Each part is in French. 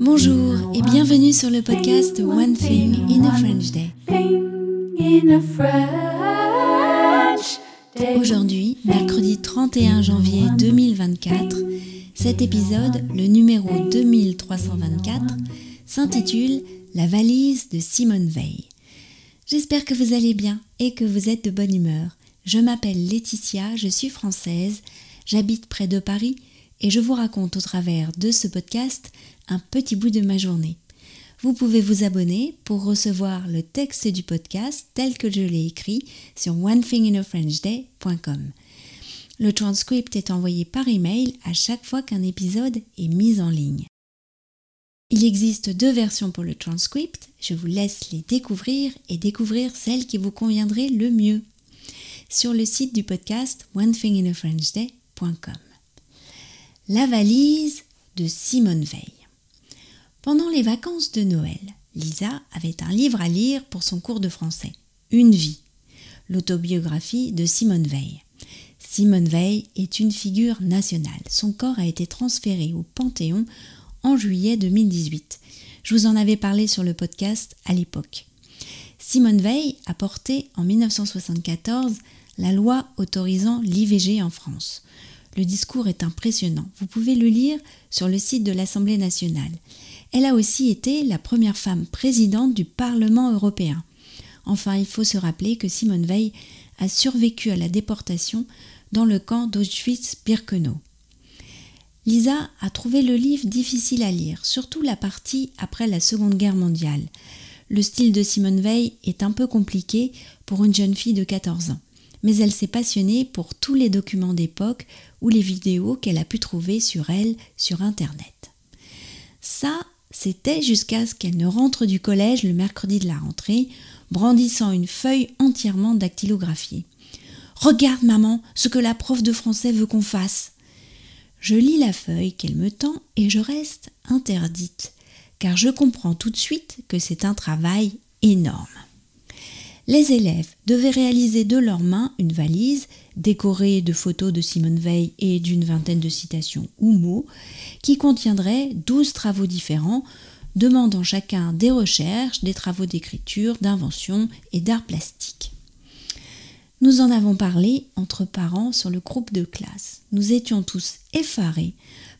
Bonjour et bienvenue sur le podcast One Thing in a French Day. Aujourd'hui, mercredi 31 janvier 2024, cet épisode, le numéro 2324, s'intitule La valise de Simone Veil. J'espère que vous allez bien et que vous êtes de bonne humeur. Je m'appelle Laetitia, je suis française, j'habite près de Paris et je vous raconte au travers de ce podcast un petit bout de ma journée. Vous pouvez vous abonner pour recevoir le texte du podcast tel que je l'ai écrit sur onethinginafrenchday.com. Le transcript est envoyé par email à chaque fois qu'un épisode est mis en ligne. Il existe deux versions pour le transcript, je vous laisse les découvrir et découvrir celle qui vous conviendrait le mieux sur le site du podcast onethinginafrenchday.com. La valise de Simone Veil. Pendant les vacances de Noël, Lisa avait un livre à lire pour son cours de français, Une vie, l'autobiographie de Simone Veil. Simone Veil est une figure nationale. Son corps a été transféré au Panthéon en juillet 2018. Je vous en avais parlé sur le podcast à l'époque. Simone Veil a porté en 1974 la loi autorisant l'IVG en France. Le discours est impressionnant. Vous pouvez le lire sur le site de l'Assemblée nationale. Elle a aussi été la première femme présidente du Parlement européen. Enfin, il faut se rappeler que Simone Veil a survécu à la déportation dans le camp d'Auschwitz-Birkenau. Lisa a trouvé le livre difficile à lire, surtout la partie après la Seconde Guerre mondiale. Le style de Simone Veil est un peu compliqué pour une jeune fille de 14 ans mais elle s'est passionnée pour tous les documents d'époque ou les vidéos qu'elle a pu trouver sur elle sur Internet. Ça, c'était jusqu'à ce qu'elle ne rentre du collège le mercredi de la rentrée, brandissant une feuille entièrement dactylographiée. Regarde, maman, ce que la prof de français veut qu'on fasse. Je lis la feuille qu'elle me tend et je reste interdite, car je comprends tout de suite que c'est un travail énorme les élèves devaient réaliser de leurs mains une valise décorée de photos de Simone Veil et d'une vingtaine de citations ou mots qui contiendrait douze travaux différents demandant chacun des recherches, des travaux d'écriture, d'invention et d'art plastique. Nous en avons parlé entre parents sur le groupe de classe. Nous étions tous effarés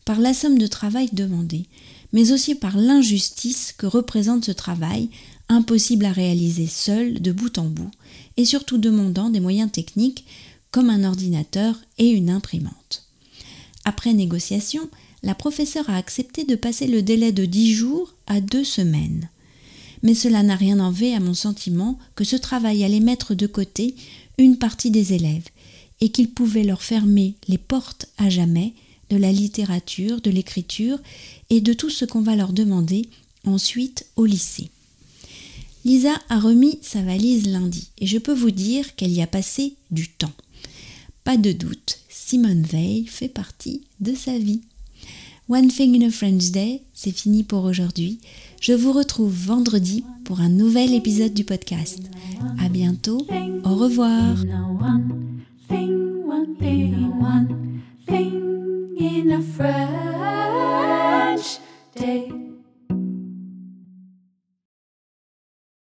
par la somme de travail demandée, mais aussi par l'injustice que représente ce travail impossible à réaliser seul de bout en bout, et surtout demandant des moyens techniques comme un ordinateur et une imprimante. Après négociation, la professeure a accepté de passer le délai de dix jours à deux semaines. Mais cela n'a rien enlevé à mon sentiment que ce travail allait mettre de côté une partie des élèves et qu'il pouvait leur fermer les portes à jamais de la littérature, de l'écriture et de tout ce qu'on va leur demander ensuite au lycée. Lisa a remis sa valise lundi et je peux vous dire qu'elle y a passé du temps. Pas de doute, Simone Veil fait partie de sa vie. One Thing in a French Day, c'est fini pour aujourd'hui. Je vous retrouve vendredi pour un nouvel épisode du podcast. À bientôt, au revoir.